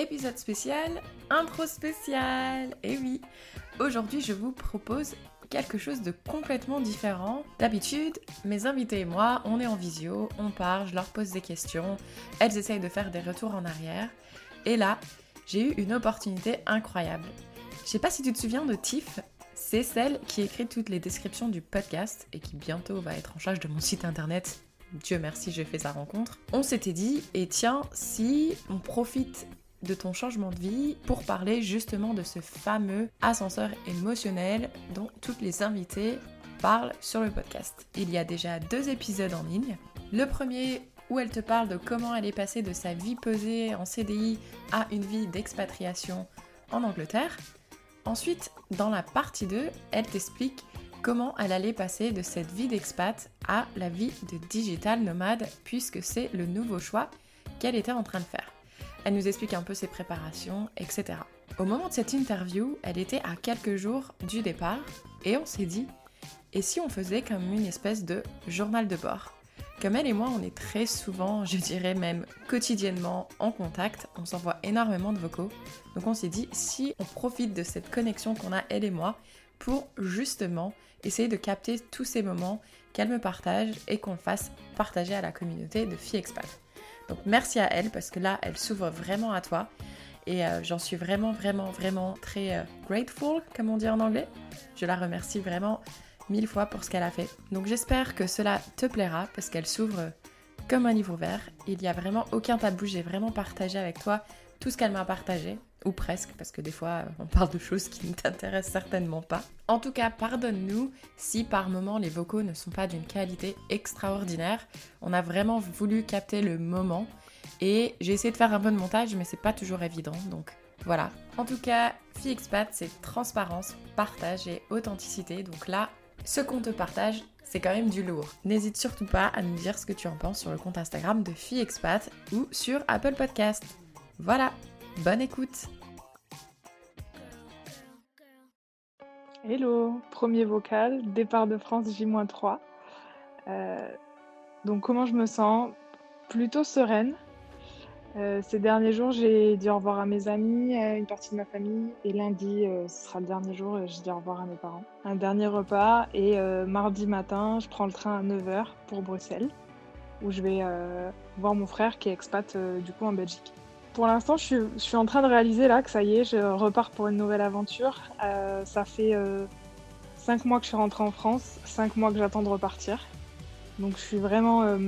épisode spécial, intro spécial. Et oui, aujourd'hui je vous propose quelque chose de complètement différent. D'habitude, mes invités et moi, on est en visio, on parle, je leur pose des questions, elles essayent de faire des retours en arrière. Et là, j'ai eu une opportunité incroyable. Je sais pas si tu te souviens de Tiff, c'est celle qui écrit toutes les descriptions du podcast et qui bientôt va être en charge de mon site internet. Dieu merci, j'ai fait sa rencontre. On s'était dit, et tiens, si on profite de ton changement de vie pour parler justement de ce fameux ascenseur émotionnel dont toutes les invités parlent sur le podcast. Il y a déjà deux épisodes en ligne. Le premier où elle te parle de comment elle est passée de sa vie pesée en CDI à une vie d'expatriation en Angleterre. Ensuite, dans la partie 2, elle t'explique comment elle allait passer de cette vie d'expat à la vie de digital nomade puisque c'est le nouveau choix qu'elle était en train de faire. Elle nous explique un peu ses préparations, etc. Au moment de cette interview, elle était à quelques jours du départ et on s'est dit, et si on faisait comme une espèce de journal de bord? Comme elle et moi, on est très souvent, je dirais même quotidiennement en contact, on s'envoie énormément de vocaux. Donc on s'est dit, si on profite de cette connexion qu'on a elle et moi pour justement essayer de capter tous ces moments qu'elle me partage et qu'on fasse partager à la communauté de filles. Donc merci à elle parce que là, elle s'ouvre vraiment à toi. Et euh, j'en suis vraiment, vraiment, vraiment très euh, grateful, comme on dit en anglais. Je la remercie vraiment mille fois pour ce qu'elle a fait. Donc j'espère que cela te plaira parce qu'elle s'ouvre comme un livre ouvert. Il n'y a vraiment aucun tabou. J'ai vraiment partagé avec toi tout ce qu'elle m'a partagé ou presque, parce que des fois on parle de choses qui ne t'intéressent certainement pas. En tout cas, pardonne-nous si par moment les vocaux ne sont pas d'une qualité extraordinaire. On a vraiment voulu capter le moment et j'ai essayé de faire un de montage, mais c'est pas toujours évident, donc voilà. En tout cas, Fille Expat, c'est transparence, partage et authenticité, donc là, ce qu'on te partage, c'est quand même du lourd. N'hésite surtout pas à nous dire ce que tu en penses sur le compte Instagram de Fille Expat ou sur Apple Podcast. Voilà, Bonne écoute Hello, premier vocal, départ de France J-3. Euh, donc comment je me sens? Plutôt sereine. Euh, ces derniers jours, j'ai dit au revoir à mes amis, à une partie de ma famille. Et lundi, euh, ce sera le dernier jour, j'ai dit au revoir à mes parents. Un dernier repas. Et mardi matin, je prends le train à 9h pour Bruxelles, où je vais voir mon frère qui est expat du coup en Belgique. Pour l'instant, je suis, en train de réaliser là que ça y est, je repars pour une nouvelle aventure. Euh, ça fait euh, cinq mois que je suis rentrée en France, cinq mois que j'attends de repartir. Donc je suis vraiment euh,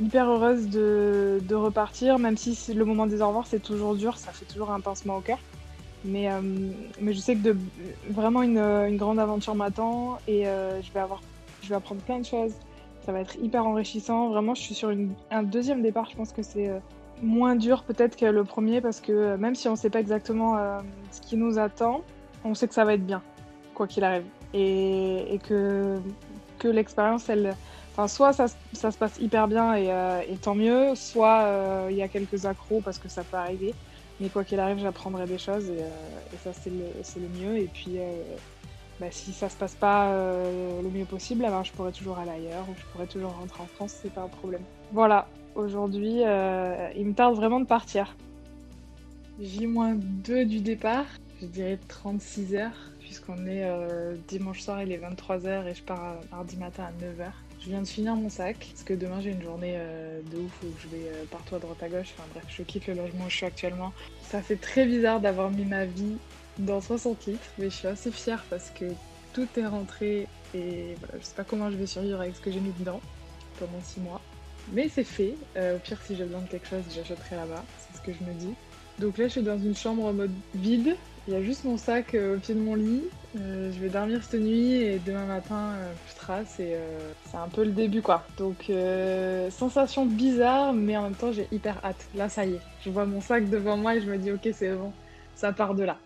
hyper heureuse de, repartir, même si le moment des au revoir c'est toujours dur, ça fait toujours un pincement au cœur. Mais, mais je sais que vraiment une, grande aventure m'attend et je, vais avoir, je vais apprendre plein de choses. Ça va être hyper enrichissant. Vraiment, je suis sur un deuxième départ. Je pense que c'est moins dur peut-être que le premier parce que euh, même si on ne sait pas exactement euh, ce qui nous attend, on sait que ça va être bien, quoi qu'il arrive. Et, que, que l'expérience, elle. Enfin, soit ça, ça, se passe hyper bien et, euh, tant mieux, soit il y a quelques accros parce que ça peut arriver. Mais quoi qu'il arrive, j'apprendrai des choses et, et ça, c'est le, le, mieux. Et puis, bah, si ça se passe pas le mieux possible, alors je pourrais toujours aller ailleurs ou je pourrais toujours rentrer en France, c'est pas un problème. Voilà, Aujourd'hui, euh, il me tarde vraiment de partir. J-2 du départ, je dirais 36 heures, puisqu'on est euh, dimanche soir, il est 23h et je pars mardi matin à 9h. Je viens de finir mon sac, parce que demain j'ai une journée euh, de ouf où je vais partout à droite à gauche. Enfin bref, je quitte le logement où je suis actuellement. Ça fait très bizarre d'avoir mis ma vie dans 60 litres, mais je suis assez fière parce que tout est rentré et voilà, je sais pas comment je vais survivre avec ce que j'ai mis dedans pendant 6 mois. Mais c'est fait. Euh, au pire, si j'ai besoin de quelque chose, j'achèterai là-bas. C'est ce que je me dis. Donc là, je suis dans une chambre en mode vide. Il y a juste mon sac euh, au pied de mon lit. Euh, je vais dormir cette nuit et demain matin, et c'est un peu le début quoi. Donc sensation bizarre, mais en même temps, j'ai hyper hâte. Là, ça y est. Je vois mon sac devant moi et je me dis, ok, c'est bon. Ça part de là.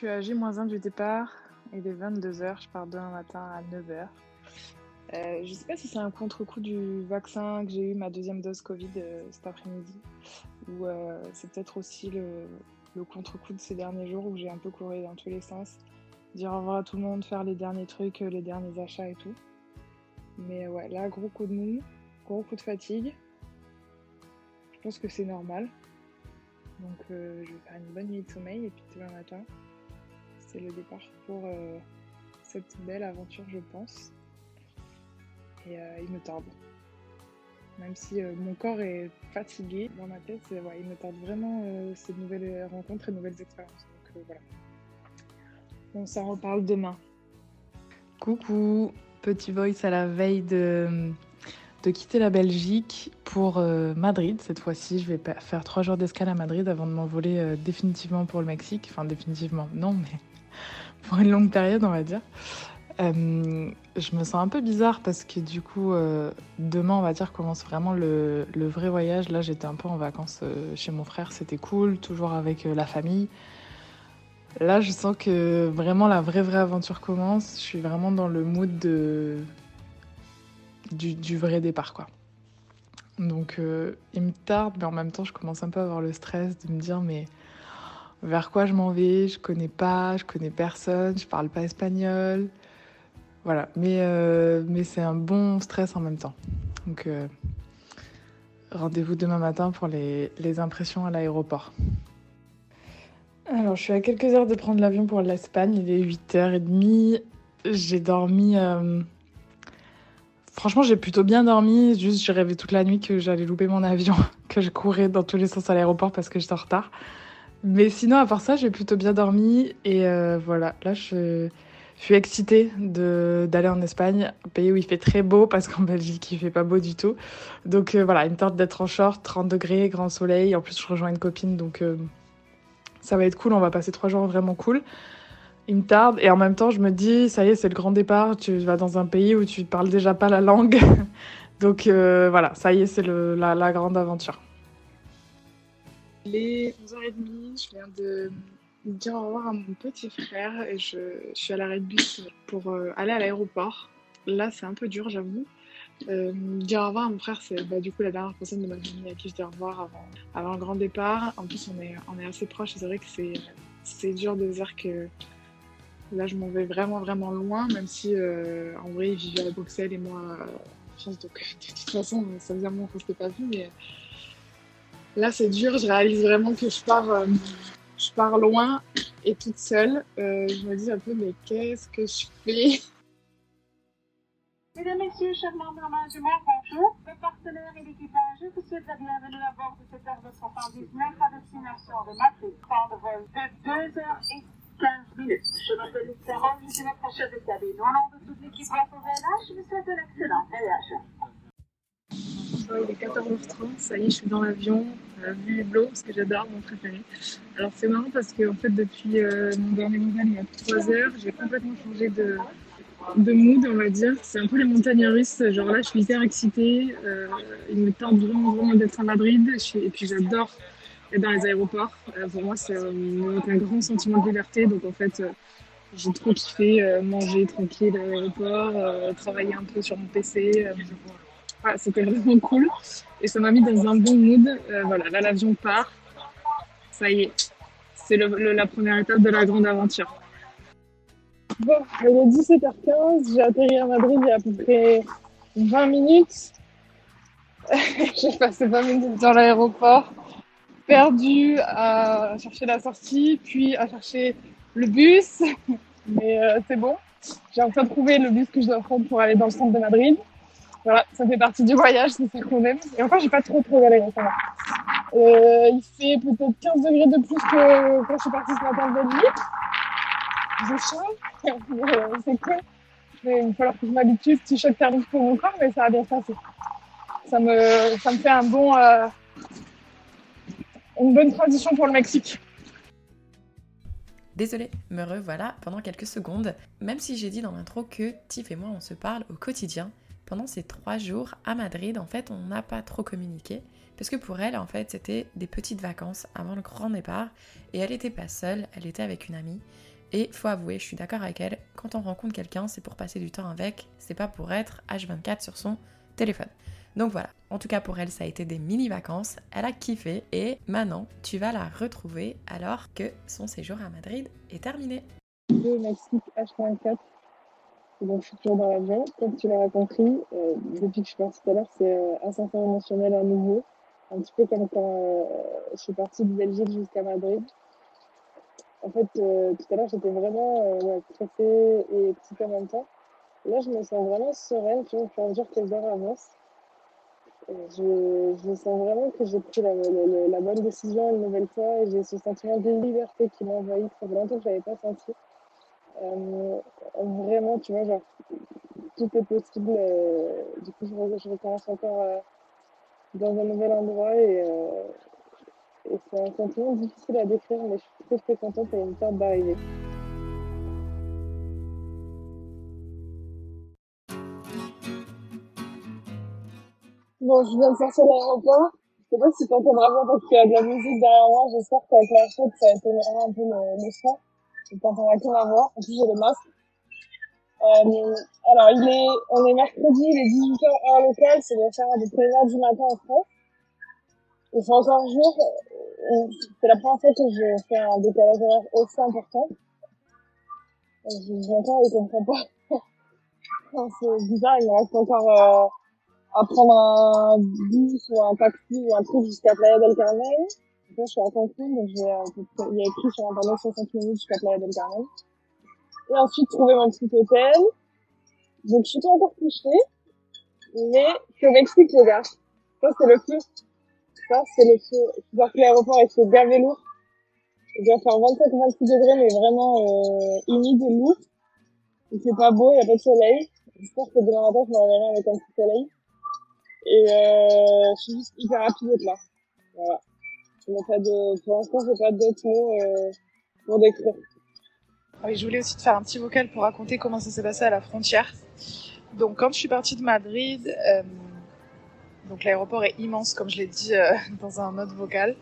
Suis à J-1 du départ. Il est 22h, je pars demain matin à 9h. Euh, je sais pas si c'est un contre-coup du vaccin que j'ai eu ma deuxième dose Covid euh, cet après-midi, ou euh, c'est peut-être aussi le, contre-coup de ces derniers jours où j'ai un peu couru dans tous les sens, dire au revoir à tout le monde, faire les derniers trucs, les derniers achats et tout. Mais ouais, là, gros coup de mou, gros coup de fatigue. Je pense que c'est normal. Donc je vais faire une bonne nuit de sommeil et puis demain matin, c'est le départ pour euh, cette belle aventure, je pense. Et euh, il me tarde. Même si mon corps est fatigué, dans ma tête, il me tarde vraiment ces nouvelles rencontres et nouvelles expériences. Donc voilà. On s'en reparle demain. Coucou, petit voice à la veille de de quitter la Belgique pour euh, Madrid. Cette fois-ci, je vais faire trois jours d'escale à Madrid avant de m'envoler euh, définitivement pour le Mexique. Enfin, définitivement, non, mais pour une longue période, on va dire. Euh, je me sens un peu bizarre parce que du coup, demain, on va dire, commence vraiment le, vrai voyage. Là, j'étais un peu en vacances chez mon frère, c'était cool, toujours avec la famille. Là, je sens que vraiment la vraie, vraie aventure commence. Je suis vraiment dans le mood de du, vrai départ, quoi. Donc, euh, il me tarde, mais en même temps, je commence un peu à avoir le stress de me dire, mais vers quoi je m'en vais? Je connais pas, je connais personne, je parle pas espagnol. Voilà, mais, euh, c'est un bon stress en même temps. Donc, euh, rendez-vous demain matin pour les, les impressions à l'aéroport. Alors, je suis à quelques heures de prendre l'avion pour l'Espagne. Il est 8h30. J'ai dormi Franchement, j'ai plutôt bien dormi. Juste, j'ai rêvé toute la nuit que j'allais louper mon avion, que je courais dans tous les sens à l'aéroport parce que j'étais en retard. Mais sinon, à part ça, j'ai plutôt bien dormi. Et euh, voilà, là, je, suis excitée d'aller en Espagne, un pays où il fait très beau parce qu'en Belgique, il fait pas beau du tout. Donc euh, voilà, une tente d'être en short, 30 degrés, grand soleil. En plus, je rejoins une copine, donc euh, ça va être cool. On va passer trois jours vraiment cool il me tarde. Et en même temps, je me dis, ça y est, c'est le grand départ. Tu vas dans un pays où tu parles déjà pas la langue. Donc voilà, ça y est, c'est la, la, grande aventure. Il est 11h30, je viens de dire au revoir à mon petit frère et je, suis à l'arrêt de bus pour euh, aller à l'aéroport. Là, c'est un peu dur, j'avoue. Euh, dire au revoir à mon frère, c'est bah, du coup la dernière personne de ma famille à qui je dis au revoir avant, avant le grand départ. En plus, on est, on est assez proches, c'est vrai que c'est dur de dire que Là, je m'en vais vraiment, vraiment loin, même si euh, en vrai, il vivait à Bruxelles et moi en France. Donc, de toute façon, ça faisait un moment qu'on s'était pas vu. Mais là, c'est dur. Je réalise vraiment que je pars, euh, je pars loin et toute seule. Euh, je me dis un peu, mais qu'est-ce que je fais? Mesdames, Messieurs, chers membres de management, bonjour. Les partenaires et l'équipage vous souhaitent la bienvenue à bord de cette Airbus 119 à destination de Madrid. Temps de vol de 2 heures et 15 minutes. Je m'appelle Sarah, je suis votre chef de cabine. Au nom de toute l'équipe Bravo VNH, je vous souhaite un excellent voyage. Il est 14h30, ça y est, je suis dans l'avion, euh, vue hublot, parce que j'adore mon préféré. Alors c'est marrant parce que fait, depuis euh, mon dernier nouvelle il y a 3 heures, j'ai complètement changé de, mood, on va dire. C'est un peu les montagnes russes. Genre là, je suis hyper excitée. Euh, il me tente vraiment, vraiment d'être à Madrid. et puis j'adore dans les aéroports. Euh, pour moi, c'est un, grand sentiment de liberté. Donc, en fait, euh, j'ai trop kiffé euh, manger tranquille à l'aéroport, travailler un peu sur mon PC. C'était vraiment cool. Et ça m'a mis dans un bon mood. voilà, là, l'avion part. Ça y est, c'est la première étape de la grande aventure. Bon, il est 17h15. J'ai atterri à Madrid il y a à peu près 20 minutes. j'ai passé 20 minutes dans l'aéroport perdu à chercher la sortie, puis à chercher le bus. Mais euh, c'est bon. J'ai enfin trouvé le bus que je dois prendre pour aller dans le centre de Madrid. Voilà, ça fait partie du voyage, c'est ça quand même. Et encore, j'ai pas trop trop galéré, ça va. Euh, il fait peut-être 15 degrés de plus que quand je suis partie ce matin de Belgique. J'ai chaud, euh, c'est cool. Mais il va falloir que je m'habitue, petit choc thermique pour mon corps, mais ça va bien se passer. Ça me, ça me fait euh, une bonne transition pour le Mexique. Désolée, me revoilà pendant quelques secondes. Même si j'ai dit dans l'intro que Tiff et moi on se parle au quotidien, pendant ces trois jours à Madrid, en fait, on n'a pas trop communiqué. Parce que pour elle, en fait, c'était des petites vacances avant le grand départ. Et elle n'était pas seule, elle était avec une amie. Et faut avouer, je suis d'accord avec elle, quand on rencontre quelqu'un, c'est pour passer du temps avec, c'est pas pour être H24 sur son téléphone. Donc voilà, en tout cas pour elle, ça a été des mini-vacances, elle a kiffé et maintenant tu vas la retrouver alors que son séjour à Madrid est terminé. Mexique H24, Donc, je suis toujours dans l'avion. Comme tu l'auras compris, euh, depuis que je suis partie tout à l'heure, c'est euh, ascenseur émotionnel à nouveau. Un petit peu comme quand euh, je suis partie de Belgique jusqu'à Madrid. En fait, euh, tout à l'heure, j'étais vraiment ouais, stressée et excitée en même temps. Là, je me sens vraiment sereine, tu vois, au fur et à mesure que les heures avancent. Je, je sens vraiment que j'ai pris la, la, la bonne décision une nouvelle fois et j'ai ce sentiment de liberté qui m'a envahi. Ça fait longtemps que je l'avais pas senti. Euh, vraiment, tu vois, genre, tout est possible. euh, du coup, je, re- je recommence encore euh, dans un nouvel endroit et, c'est un sentiment difficile à décrire, mais je suis très très contente et une peur d'arriver. Bon, je viens de sortir l'aéroport. Je sais pas si tu entendras bien parce qu'il y a de la musique derrière moi. J'espère qu'avec la chute, ça atténuera un peu le, le son. Tu t'entendras que ma voix. En plus, j'ai le masque. Euh, alors, il est, on est mercredi, il est 18h heure locale. Ça doit faire près 1h du matin en France. Il fait encore jour. Euh, C'est la première fois que je fais un décalage horaire aussi important. Euh, Je, m'entends et comprends pas. C'est bizarre, il me reste encore, euh, à prendre un bus ou un taxi ou un truc jusqu'à Playa del Carmen. Je suis à Cancun, donc j'ai, près- il y a écrit sur internet 60 minutes jusqu'à Playa del Carmen. Et ensuite, trouver mon petit hôtel. Donc, je suis pas encore couchée. Mais, je suis au Mexique, les gars. Ça, c'est le feu. Ça, c'est le feu. Je que l'aéroport est gavé lourd. Il doit faire 25-26 degrés, mais vraiment, euh, humide et lourd. Il fait pas beau, il y a pas de soleil. J'espère que demain matin, je me réveillerai avec un petit soleil. Et euh, je suis juste hyper rapide là. Voilà. N'ai pas de, pour l'instant, j'ai pas d'autres mots euh, pour décrire. Ah je voulais aussi te faire un petit vocal pour raconter comment ça s'est passé à la frontière. Donc, quand je suis partie de Madrid, euh, donc l'aéroport est immense, comme je l'ai dit euh, dans un autre vocal.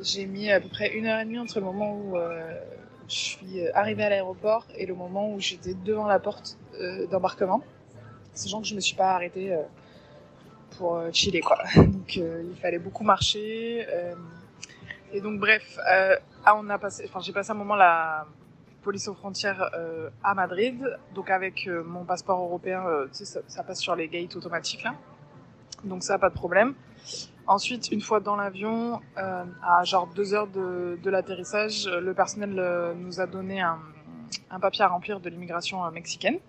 J'ai mis à peu près une heure et demie entre le moment où je suis arrivée à l'aéroport et le moment où j'étais devant la porte d'embarquement. Sachant que je me suis pas arrêtée pour euh, chiller, quoi. Donc, euh, il fallait beaucoup marcher. euh, et donc, bref, ah, on a passé, enfin, j'ai passé un moment la police aux frontières à Madrid. Donc, avec mon passeport européen, tu sais, ça, passe sur les gates automatiques, là. Donc, ça, pas de problème. Ensuite, une fois dans l'avion, euh, à genre deux heures de, de l'atterrissage, le personnel nous a donné un, un papier à remplir de l'immigration mexicaine.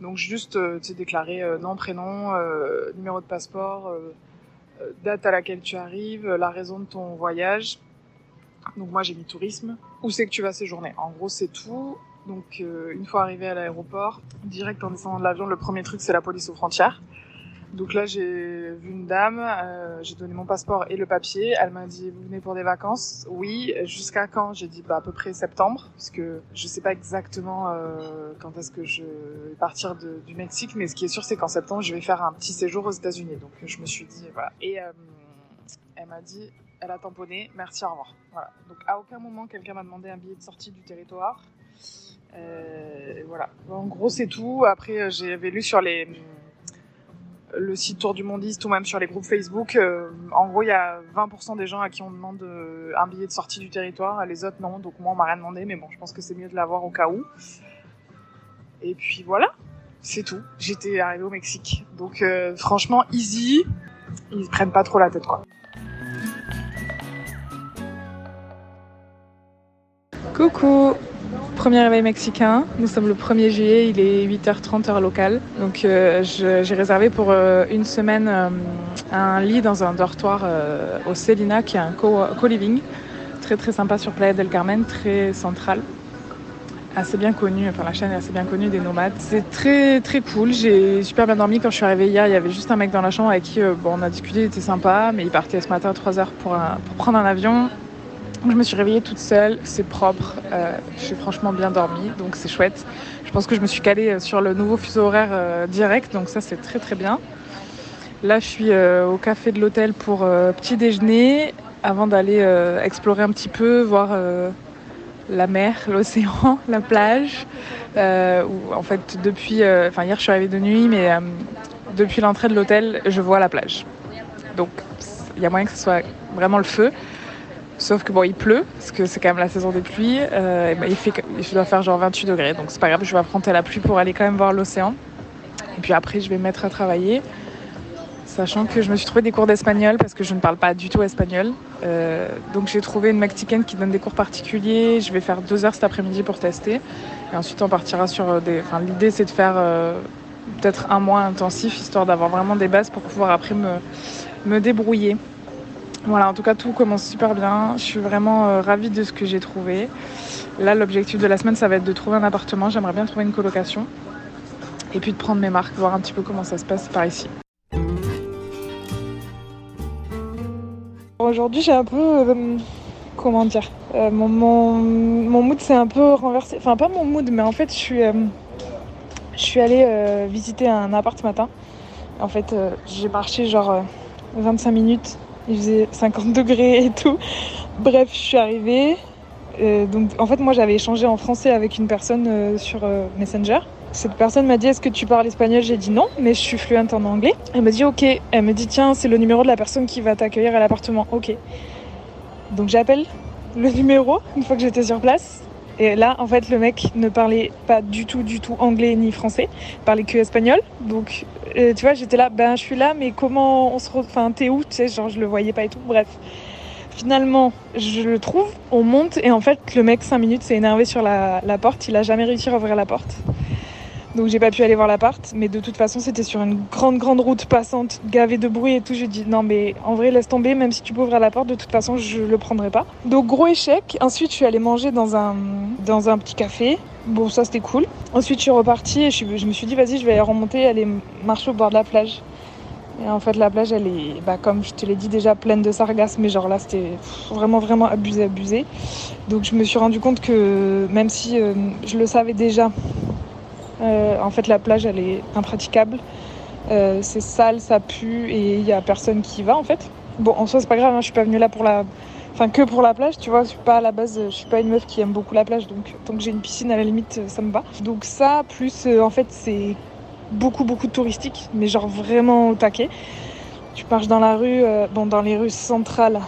Donc juste, euh, tu déclarer euh, nom, prénom, euh, numéro de passeport, date à laquelle tu arrives, la raison de ton voyage. Donc moi j'ai mis tourisme. Où c'est que tu vas séjourner? En gros c'est tout. Donc une fois arrivé à l'aéroport, direct en descendant de l'avion, le premier truc c'est la police aux frontières. Donc là j'ai vu une dame, euh, j'ai donné mon passeport et le papier. Elle m'a dit vous venez pour des vacances? Oui. Jusqu'à quand? J'ai dit bah, à peu près septembre, parce que je sais pas exactement euh, quand est-ce que je vais partir de- du Mexique, mais ce qui est sûr c'est qu'en septembre je vais faire un petit séjour aux États-Unis. Donc je me suis dit voilà. Et euh, elle m'a dit elle a tamponné, merci, au revoir. Voilà. Donc à aucun moment quelqu'un m'a demandé un billet de sortie du territoire. Euh, voilà. En gros c'est tout. Après euh, j'avais lu sur les le site Tour du Mondiste ou même sur les groupes Facebook, euh, en gros, il y a 20% des gens à qui on demande euh, un billet de sortie du territoire, les autres non. Donc moi, on m'a rien demandé, mais bon, je pense que c'est mieux de l'avoir au cas où. Et puis voilà, c'est tout. J'étais arrivée au Mexique. Donc euh, franchement, easy. Ils se prennent pas trop la tête, quoi. Coucou Premier réveil mexicain, nous sommes le 1er juillet, il est 8h30 heure locale. Donc euh, j'ai réservé pour euh, une semaine euh, un lit dans un dortoir au Celina qui est un co- co-living. très très sympa sur Playa del Carmen, très central. Assez bien connu, enfin la chaîne est assez bien connue des nomades. C'est très très cool, j'ai super bien dormi quand je suis arrivée hier. Il y avait juste un mec dans la chambre avec qui bon, on a discuté, il était sympa, mais il partait ce matin à 3h pour, un- pour prendre un avion. Je me suis réveillée toute seule, c'est propre, euh, je suis franchement bien dormie, donc c'est chouette. Je pense que je me suis calée euh, sur le nouveau fuseau horaire euh, direct, donc ça c'est très très bien. Là je suis euh, au café de l'hôtel pour petit déjeuner, avant d'aller explorer un petit peu, voir la mer, l'océan, la plage. En fait depuis, enfin hier je suis arrivée de nuit, mais depuis l'entrée de l'hôtel je vois la plage. Donc il y a moyen que ce soit vraiment le feu. Sauf que bon, il pleut, parce que c'est quand même la saison des pluies. Euh, et ben, il, fait, il doit faire genre 28 degrés, donc c'est pas grave, je vais affronter la pluie pour aller quand même voir l'océan. Et puis après, je vais me mettre à travailler. Sachant que je me suis trouvé des cours d'espagnol parce que je ne parle pas du tout espagnol. Euh, donc j'ai trouvé une mexicaine qui donne des cours particuliers. Je vais faire deux heures cet après-midi pour tester. Et ensuite on partira sur des. Enfin, l'idée c'est de faire euh, peut-être un mois intensif histoire d'avoir vraiment des bases pour pouvoir après me, me débrouiller. Voilà, en tout cas tout commence super bien. Je suis vraiment euh, ravie de ce que j'ai trouvé. Là l'objectif de la semaine ça va être de trouver un appartement. J'aimerais bien trouver une colocation. Et puis de prendre mes marques, voir un petit peu comment ça se passe par ici. Aujourd'hui, j'ai un peu. euh, comment dire euh, mon, mon, mood s'est un peu renversé. Enfin, pas mon mood, mais en fait, je suis, je suis allée visiter un appart ce matin. En fait, j'ai marché genre euh, 25 minutes. Il faisait 50 degrés et tout. Bref, je suis arrivée. Euh, donc, en fait, moi, j'avais échangé en français avec une personne euh, sur euh, Messenger. Cette personne m'a dit Est-ce que tu parles espagnol? J'ai dit non, mais je suis fluente en anglais. Elle m'a dit Ok. Elle me dit Tiens, c'est le numéro de la personne qui va t'accueillir à l'appartement. Ok. Donc j'appelle le numéro une fois que j'étais sur place. Et là, en fait, le mec ne parlait pas du tout, du tout anglais ni français. Il parlait que espagnol. Donc, euh, tu vois, j'étais là, ben je suis là, mais comment on se. Enfin, t'es où Tu sais, genre, je le voyais pas et tout. Bref. Finalement, je le trouve, on monte, et en fait, le mec, 5 minutes, s'est énervé sur la, la porte. Il a jamais réussi à ouvrir la porte. Donc j'ai pas pu aller voir l'appart, mais de toute façon c'était sur une grande grande route passante, gavée de bruit et tout. Je dis non mais en vrai laisse tomber, même si tu peux ouvrir la porte, de toute façon je le prendrai pas. Donc gros échec. Ensuite je suis allée manger dans un dans un petit café. Bon ça c'était cool. Ensuite je suis repartie et je, me suis dit vas-y je vais aller remonter, aller marcher au bord de la plage. Et en fait la plage elle est bah, comme je te l'ai dit déjà pleine de sargasses, mais genre là c'était vraiment vraiment abusé abusé. Donc je me suis rendu compte que même si euh, je le savais déjà en fait, la plage, elle est impraticable. Euh, c'est sale, ça pue et il y a personne qui y va en fait. Bon, en soi, c'est pas grave, hein, je suis pas venue là pour la. Enfin, que pour la plage, tu vois. Je suis pas à la base, je suis pas une meuf qui aime beaucoup la plage, donc tant que j'ai une piscine à la limite, euh, ça me va. Donc, ça, plus euh, en fait, c'est beaucoup, beaucoup touristique, mais genre vraiment au taquet. Tu marches dans la rue, euh, bon, dans les rues centrales,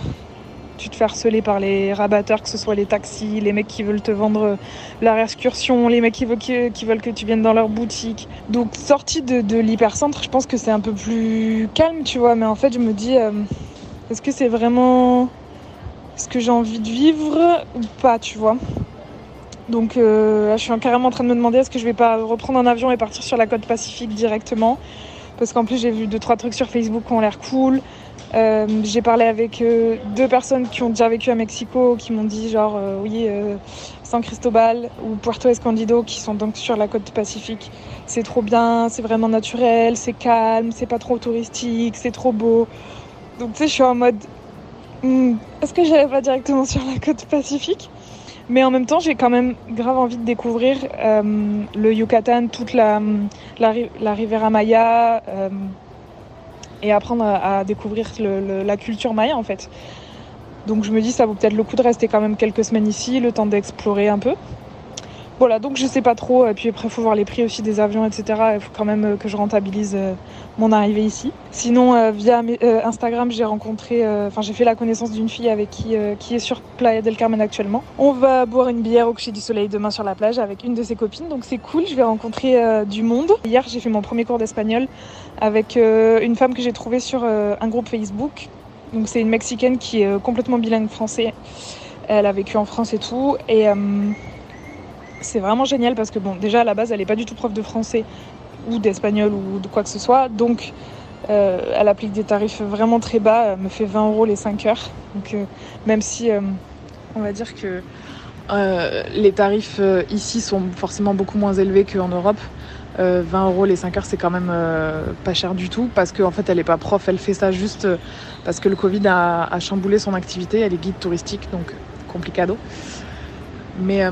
tu te fais harceler par les rabatteurs, que ce soit les taxis, les mecs qui veulent te vendre leur excursion, les mecs qui veulent que, tu viennes dans leur boutique. Donc sortie de, l'hypercentre, je pense que c'est un peu plus calme, tu vois. Mais en fait, je me dis, euh, est-ce que c'est vraiment ce que j'ai envie de vivre ou pas, tu vois Donc euh, je suis carrément en train de me demander est-ce que je vais pas reprendre un avion et partir sur la côte pacifique directement? Parce qu'en plus, j'ai vu deux trois trucs sur Facebook qui ont l'air cool. Euh, j'ai parlé avec euh, deux personnes qui ont déjà vécu à Mexico, qui m'ont dit genre euh, oui, San Cristobal ou Puerto Escondido, qui sont donc sur la côte pacifique. C'est trop bien, c'est vraiment naturel, c'est calme, c'est pas trop touristique, c'est trop beau. Donc tu sais, je suis en mode, hmm, est-ce que j'allais pas directement sur la côte pacifique? Mais en même temps, j'ai quand même grave envie de découvrir le Yucatan, toute la, la, la Rivera Maya. Et apprendre à, découvrir la culture maya en fait. Donc je me dis ça vaut peut-être le coup de rester quand même quelques semaines ici, le temps d'explorer un peu. Voilà, donc je sais pas trop, et puis après il faut voir les prix aussi des avions, etc. Il faut quand même euh, que je rentabilise euh, mon arrivée ici. Sinon, euh, via Instagram, j'ai rencontré, enfin j'ai fait la connaissance d'une fille avec qui, qui est sur Playa del Carmen actuellement. On va boire une bière au coucher du soleil demain sur la plage avec une de ses copines, donc c'est cool, je vais rencontrer du monde. Hier j'ai fait mon premier cours d'espagnol avec une femme que j'ai trouvée sur un groupe Facebook. Donc c'est une Mexicaine qui est complètement bilingue français. Elle a vécu en France et tout. Et c'est vraiment génial parce que bon, déjà à la base, elle n'est pas du tout prof de français ou d'espagnol ou de quoi que ce soit. Donc euh, elle applique des tarifs vraiment très bas. Elle me fait 20 euros les 5 heures. Donc euh, même si euh, on va dire que les tarifs ici sont forcément beaucoup moins élevés qu'en Europe. Euh, 20 euros les 5 heures, c'est quand même pas cher du tout parce qu'en fait, elle est pas prof, elle fait ça juste parce que le Covid a, chamboulé son activité. Elle est guide touristique, donc complicado. Mais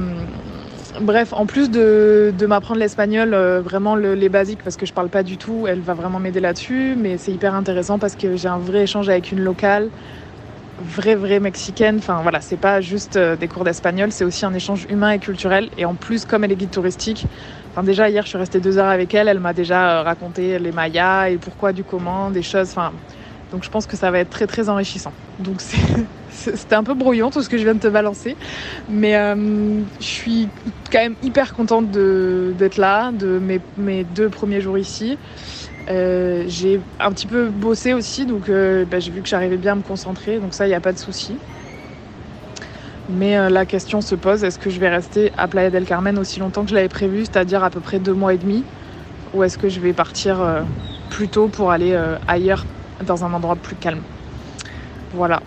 bref, en plus de, m'apprendre l'espagnol, euh, vraiment le- les basiques parce que je parle pas du tout, elle va vraiment m'aider là-dessus. Mais c'est hyper intéressant parce que j'ai un vrai échange avec une locale vraie vraie mexicaine. Enfin voilà, c'est pas juste euh, des cours d'espagnol, c'est aussi un échange humain et culturel. Et en plus, comme elle est guide touristique, enfin déjà hier je suis restée deux heures avec elle, elle m'a déjà euh, raconté les mayas et pourquoi du comment, des choses. Enfin donc je pense que ça va être très très enrichissant. Donc c'est C'était un peu brouillon tout ce que je viens de te balancer. Mais euh, je suis quand même hyper contente d'être là, de mes, deux premiers jours ici. Euh, j'ai un petit peu bossé aussi, donc euh, bah, j'ai vu que j'arrivais bien à me concentrer, donc ça, il n'y a pas de souci. Mais la question se pose, est-ce que je vais rester à Playa del Carmen aussi longtemps que je l'avais prévu, c'est-à-dire à peu près deux mois et demi? Ou est-ce que je vais partir plus tôt pour aller ailleurs, dans un endroit plus calme? Voilà,